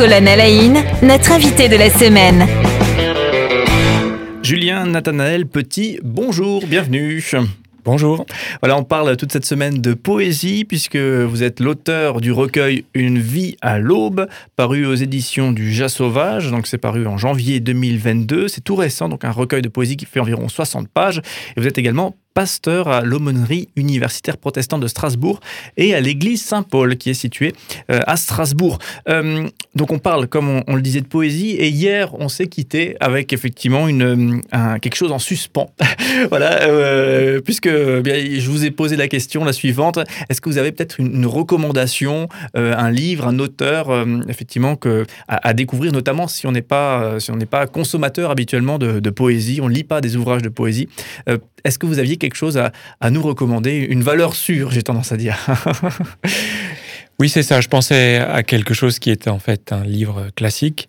Colonel Haïn, notre invité de la semaine. Julien Nathanaël Petit, bonjour, bienvenue. Bonjour. Voilà, on parle toute cette semaine de poésie puisque vous êtes l'auteur du recueil Une vie à l'aube, paru aux éditions du Jas Sauvage. Donc c'est paru en janvier 2022. C'est tout récent, donc un recueil de poésie qui fait environ 60 pages. Et vous êtes également pasteur à l'aumônerie universitaire protestante de Strasbourg et à l'église Saint-Paul qui est située euh, à Strasbourg. Euh, donc on parle, comme on, le disait, de poésie et hier on s'est quitté avec effectivement une, un, quelque chose en suspens. voilà, euh, puisque bien, je vous ai posé la question la suivante est-ce que vous avez peut-être une, recommandation, un livre, un auteur, effectivement que à, découvrir, notamment si on n'est pas si pas consommateur habituellement de, de poésie, on ne lit pas des ouvrages de poésie. est-ce que vous aviez quelque chose à, nous recommander, une valeur sûre, j'ai tendance à dire. oui, c'est ça. Je pensais à quelque chose qui était en fait un livre classique.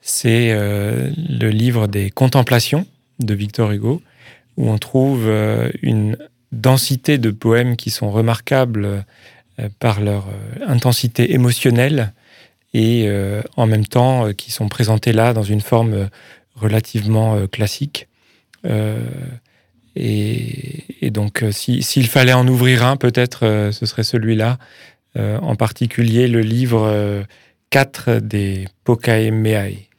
C'est euh, le livre des Contemplations de Victor Hugo, où on trouve euh, une densité de poèmes qui sont remarquables euh, par leur intensité émotionnelle et en même temps qui sont présentés là dans une forme relativement classique. Et, donc, euh, s'il fallait en ouvrir un, peut-être euh, ce serait celui-là, euh, en particulier le livre 4 des Pokaemeae.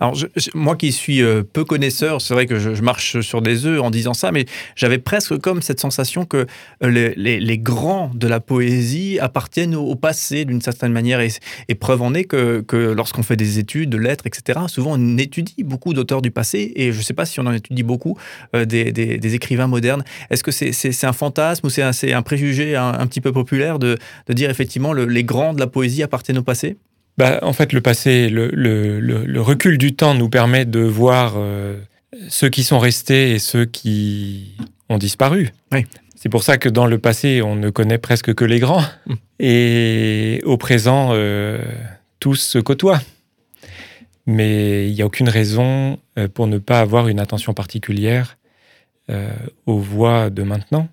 Alors, moi qui suis euh, peu connaisseur, c'est vrai que je, marche sur des œufs en disant ça, mais j'avais presque comme cette sensation que euh, les, grands de la poésie appartiennent au, passé d'une certaine manière. Et, preuve en est que, lorsqu'on fait des études de lettres, etc., souvent on étudie beaucoup d'auteurs du passé, et je ne sais pas si on en étudie beaucoup euh, des, écrivains modernes. Est-ce que c'est un fantasme ou c'est un, préjugé un, petit peu populaire de, dire effectivement les grands de la poésie appartiennent au passé? Bah, En fait, le passé, le, le, le, recul du temps nous permet de voir euh, ceux qui sont restés et ceux qui ont disparu. Oui. C'est pour ça que dans le passé, on ne connaît presque que les grands. Mm. Et au présent, euh, tous se côtoient. Mais il n'y a aucune raison euh, pour ne pas avoir une attention particulière aux voix de maintenant.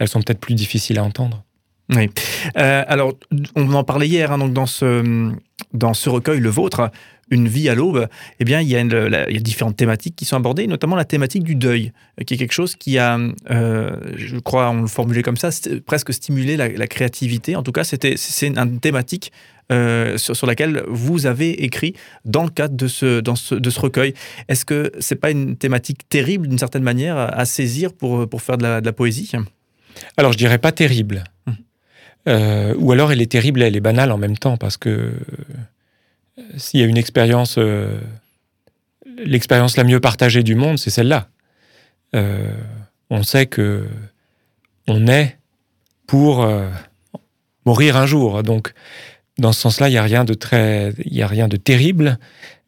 Elles sont peut-être plus difficiles à entendre. Oui. Euh, alors, on en parlait hier, hein, donc dans ce, dans ce recueil, le vôtre, Une vie à l'aube, eh bien, il y, a il y, a différentes thématiques qui sont abordées, notamment la thématique du deuil, qui est quelque chose qui a, euh, je crois, on le formulait comme ça, presque stimulé la, créativité. En tout cas, c'était, c'est une thématique euh, sur, laquelle vous avez écrit dans le cadre de ce, dans ce, de ce recueil. Est-ce que c'est pas une thématique terrible, d'une certaine manière, à, saisir pour, pour faire de la, de la poésie? Alors, je dirais pas terrible. Euh, ou alors elle est terrible elle est banale en même temps, parce que euh, s'il y a une expérience, euh, l'expérience la mieux partagée du monde, c'est celle-là. on sait que on est pour mourir un jour. Donc, dans ce sens-là, il n'y a rien de très, il a rien de terrible.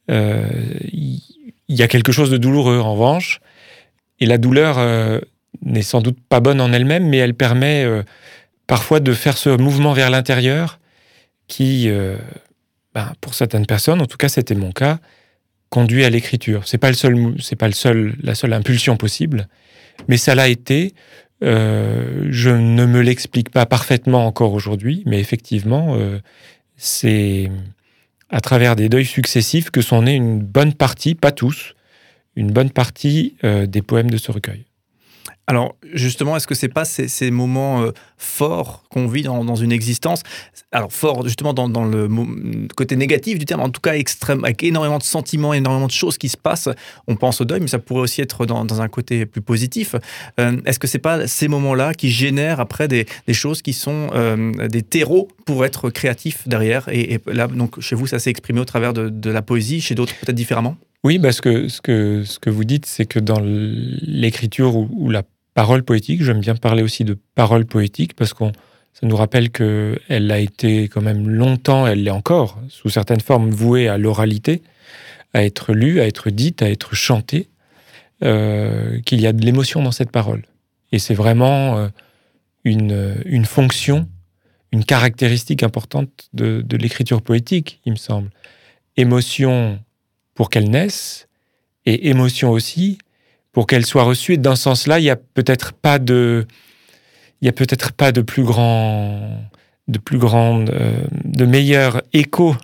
Il y a quelque chose de douloureux, en revanche. Et la douleur n'est sans doute pas bonne en elle-même, mais elle permet parfois de faire ce mouvement vers l'intérieur qui, euh, ben, pour certaines personnes, en tout cas c'était mon cas, conduit à l'écriture. C'est pas le seul, c'est pas le seul, la seule impulsion possible, mais ça l'a été. Euh, je ne me l'explique pas parfaitement encore aujourd'hui, mais effectivement, euh, c'est à travers des deuils successifs que sont nés une bonne partie, pas tous, une bonne partie des poèmes de ce recueil. Alors justement, est-ce que c'est pas ces, moments euh, forts qu'on vit dans, une existence? Alors fort justement dans, le côté négatif du terme, en tout cas extrême, avec énormément de sentiments, énormément de choses qui se passent. On pense au deuil, mais ça pourrait aussi être dans, un côté plus positif. Euh, est-ce que c'est pas ces moments-là qui génèrent après des, choses qui sont euh, des terreaux pour être créatifs derrière? Et, là, donc chez vous, ça s'est exprimé au travers de, la poésie, chez d'autres peut-être différemment? Oui, parce ce que, ce que vous dites, c'est que dans l'écriture ou la parole poétique. J'aime bien parler aussi de parole poétique parce qu'on ça nous rappelle qu'elle a été quand même longtemps, elle l'est encore, sous certaines formes vouée à l'oralité, à être lue, à être dite, à être chantée, euh, qu'il y a de l'émotion dans cette parole. Et c'est vraiment euh, une, une fonction, une caractéristique importante de, de l'écriture poétique, il me semble. Émotion pour qu'elle naisse, et émotion aussi pour qu'elle soit reçue. Et dans ce sens-là, il n'y a peut-être pas de, il y a peut-être pas de plus grand, de plus grande, euh, de meilleur écho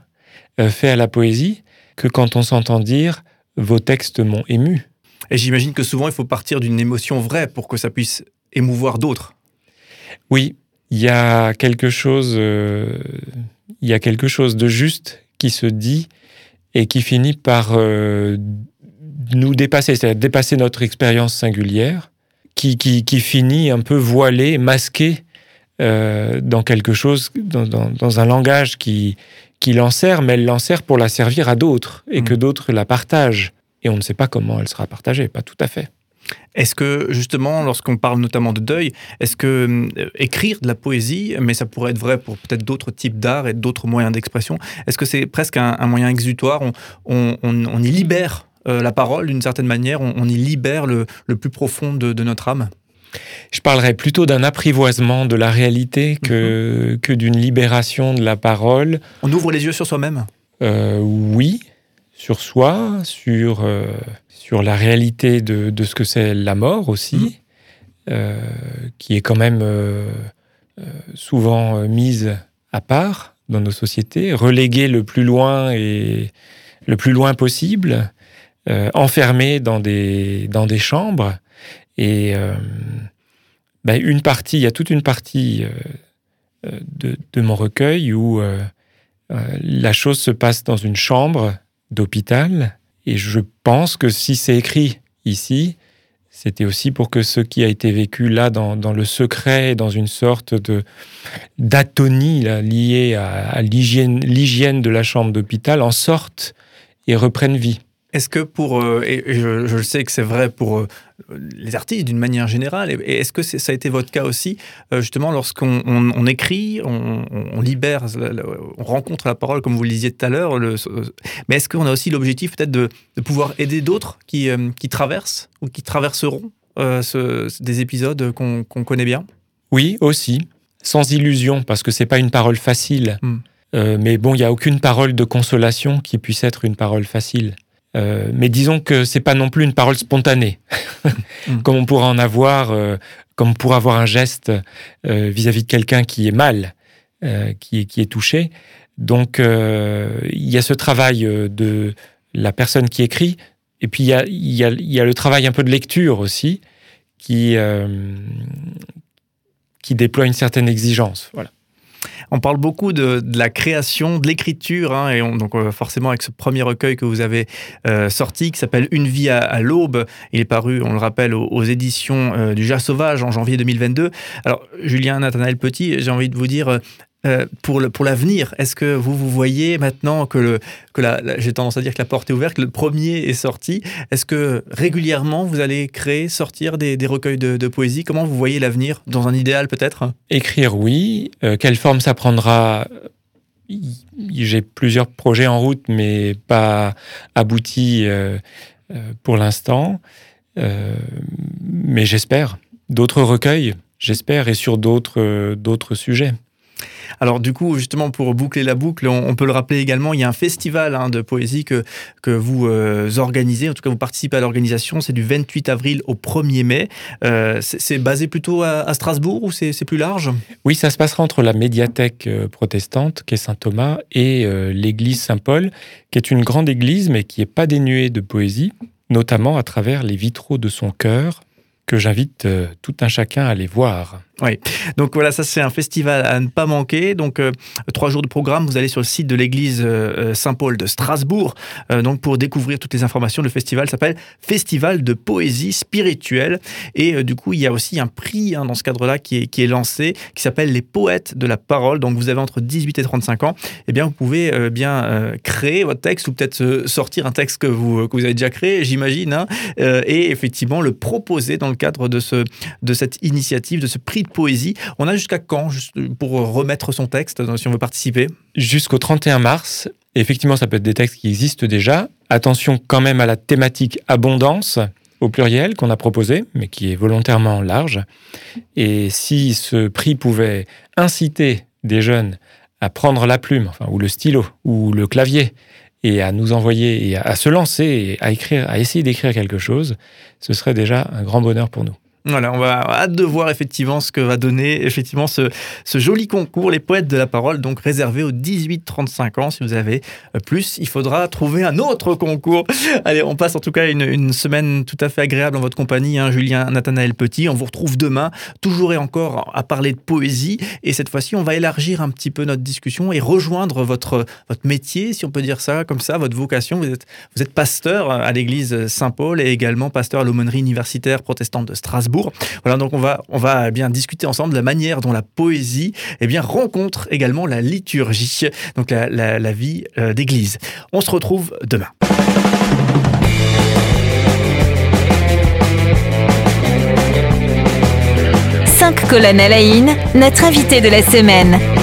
euh, fait à la poésie que quand on s'entend dire vos textes m'ont ému. Et j'imagine que souvent il faut partir d'une émotion vraie pour que ça puisse émouvoir d'autres. Oui, il y a quelque chose, euh, il y a quelque chose de juste qui se dit et qui finit par nous dépasser, c'est-à-dire dépasser notre expérience singulière, qui, qui, qui, finit un peu voilé, masqué euh, dans quelque chose, dans, dans, dans, un langage qui, qui l'ensert, mais elle l'ensert pour la servir à d'autres et mmh. que d'autres la partagent. Et on ne sait pas comment elle sera partagée, pas tout à fait. Est-ce que justement, lorsqu'on parle notamment de deuil, est-ce que euh, écrire de la poésie, mais ça pourrait être vrai pour peut-être d'autres types d'art et d'autres moyens d'expression, est-ce que c'est presque un, un, moyen exutoire on, on, on, on, y libère euh, la parole d'une certaine manière, on, y libère le, le plus profond de, de, notre âme je parlerais plutôt d'un apprivoisement de la réalité que, -hmm. que d'une libération de la parole. On ouvre les yeux sur soi-même euh, Oui, sur soi, sur, euh, sur la réalité de, de ce que c'est la mort aussi, mmh. euh, qui est quand même souvent mise à part dans nos sociétés, reléguée le plus loin et le plus loin possible, enfermée dans des, dans des chambres. Et ben une partie, il y a toute une partie de, de mon recueil où la chose se passe dans une chambre d'hôpital. Et je pense que si c'est écrit ici, c'était aussi pour que ce qui a été vécu là dans, dans le secret, dans une sorte de d'atonie liée à, à l'hygiène de la chambre d'hôpital, en sorte et reprenne vie. Est-ce que pour, euh, et je, je, sais que c'est vrai pour euh, les artistes d'une manière générale, et est-ce que ça a été votre cas aussi, euh, justement, lorsqu'on on, on écrit, on, on, libère, on rencontre la parole, comme vous le disiez tout à l'heure, mais est-ce qu'on a aussi l'objectif peut-être de, de, pouvoir aider d'autres qui, qui traversent ou qui traverseront ce, des épisodes qu'on qu connaît bien? Oui, aussi, sans illusion, parce que c'est pas une parole facile. Mm. mais bon, il n'y a aucune parole de consolation qui puisse être une parole facile. Euh, mais disons que c'est pas non plus une parole spontanée, mm. comme on pourrait en avoir, euh, comme pour avoir un geste euh, vis-à-vis -vis de quelqu'un qui est mal, euh, qui, qui, est touché. Donc euh, il y a ce travail de la personne qui écrit, et puis il y a, y, a, y a, le travail un peu de lecture aussi, qui, qui déploie une certaine exigence. Voilà. On parle beaucoup de, la création, de l'écriture, hein, et on, donc euh, forcément avec ce premier recueil que vous avez euh, sorti, qui s'appelle Une vie à, l'aube. Il est paru, on le rappelle, aux, aux éditions euh, du Jas Sauvage en janvier 2022. Alors, Julien Nathanaël Petit, j'ai envie de vous dire, euh, pour l'avenir, est-ce que vous vous voyez maintenant que, la, j'ai tendance à dire que la porte est ouverte, que le premier est sorti Est-ce que régulièrement vous allez créer, sortir des, recueils de, poésie? Comment vous voyez l'avenir Dans un idéal peut-être? Écrire, oui. Euh, quelle forme ça prendra? J'ai plusieurs projets en route, mais pas aboutis euh, pour l'instant. Mais j'espère. D'autres recueils, j'espère, et sur d'autres sujets. Alors du coup, justement, pour boucler la boucle, on, peut le rappeler également, il y a un festival hein, de poésie que, que vous euh, organisez, en tout cas vous participez à l'organisation, c'est du 28 avril au 1er mai. Euh, c'est basé plutôt à, Strasbourg ou c'est plus large? Oui, ça se passera entre la médiathèque euh, protestante, qui est Saint-Thomas, et l'église Saint-Paul, qui est une grande église, mais qui n'est pas dénuée de poésie, notamment à travers les vitraux de son cœur, que j'invite tout un chacun à aller voir. Oui, donc voilà, ça c'est un festival à ne pas manquer. Donc euh, trois jours de programme, vous allez sur le site de l'église euh, Saint-Paul de Strasbourg. Euh, donc pour découvrir toutes les informations, le festival s'appelle Festival de poésie spirituelle. Et euh, du coup, il y a aussi un prix hein, dans ce cadre-là qui est, lancé, qui s'appelle les poètes de la parole. Donc vous avez entre 18 et 35 ans, eh bien vous pouvez euh, bien euh, créer votre texte ou peut-être sortir un texte que vous, que vous avez déjà créé, j'imagine, hein, et effectivement le proposer dans le cadre de, ce, de cette initiative, de ce prix poésie. On a jusqu'à quand pour remettre son texte si on veut participer? Jusqu'au 31 mars. Effectivement, ça peut être des textes qui existent déjà. Attention quand même à la thématique abondance au pluriel qu'on a proposé, mais qui est volontairement large. Et si ce prix pouvait inciter des jeunes à prendre la plume, enfin, ou le stylo, ou le clavier, et à nous envoyer, et à se lancer, et à écrire, à essayer d'écrire quelque chose, ce serait déjà un grand bonheur pour nous. Voilà, on va hâte de voir effectivement ce que va donner effectivement ce, ce joli concours, les poètes de la parole, donc réservé aux 18-35 ans. Si vous avez euh, plus, il faudra trouver un autre concours. Allez, on passe en tout cas une, une semaine tout à fait agréable en votre compagnie, hein, Julien Nathanaël Petit. On vous retrouve demain, toujours et encore à parler de poésie. Et cette fois-ci, on va élargir un petit peu notre discussion et rejoindre votre, votre métier, si on peut dire ça comme ça, votre vocation. Vous êtes, vous êtes pasteur à l'église Saint-Paul et également pasteur à l'aumônerie universitaire protestante de Strasbourg. Voilà, donc on va, on va bien discuter ensemble de la manière dont la poésie eh bien, rencontre également la liturgie, donc la, vie euh, d'église. On se retrouve demain. Cinq colonnes à la notre invité de la semaine.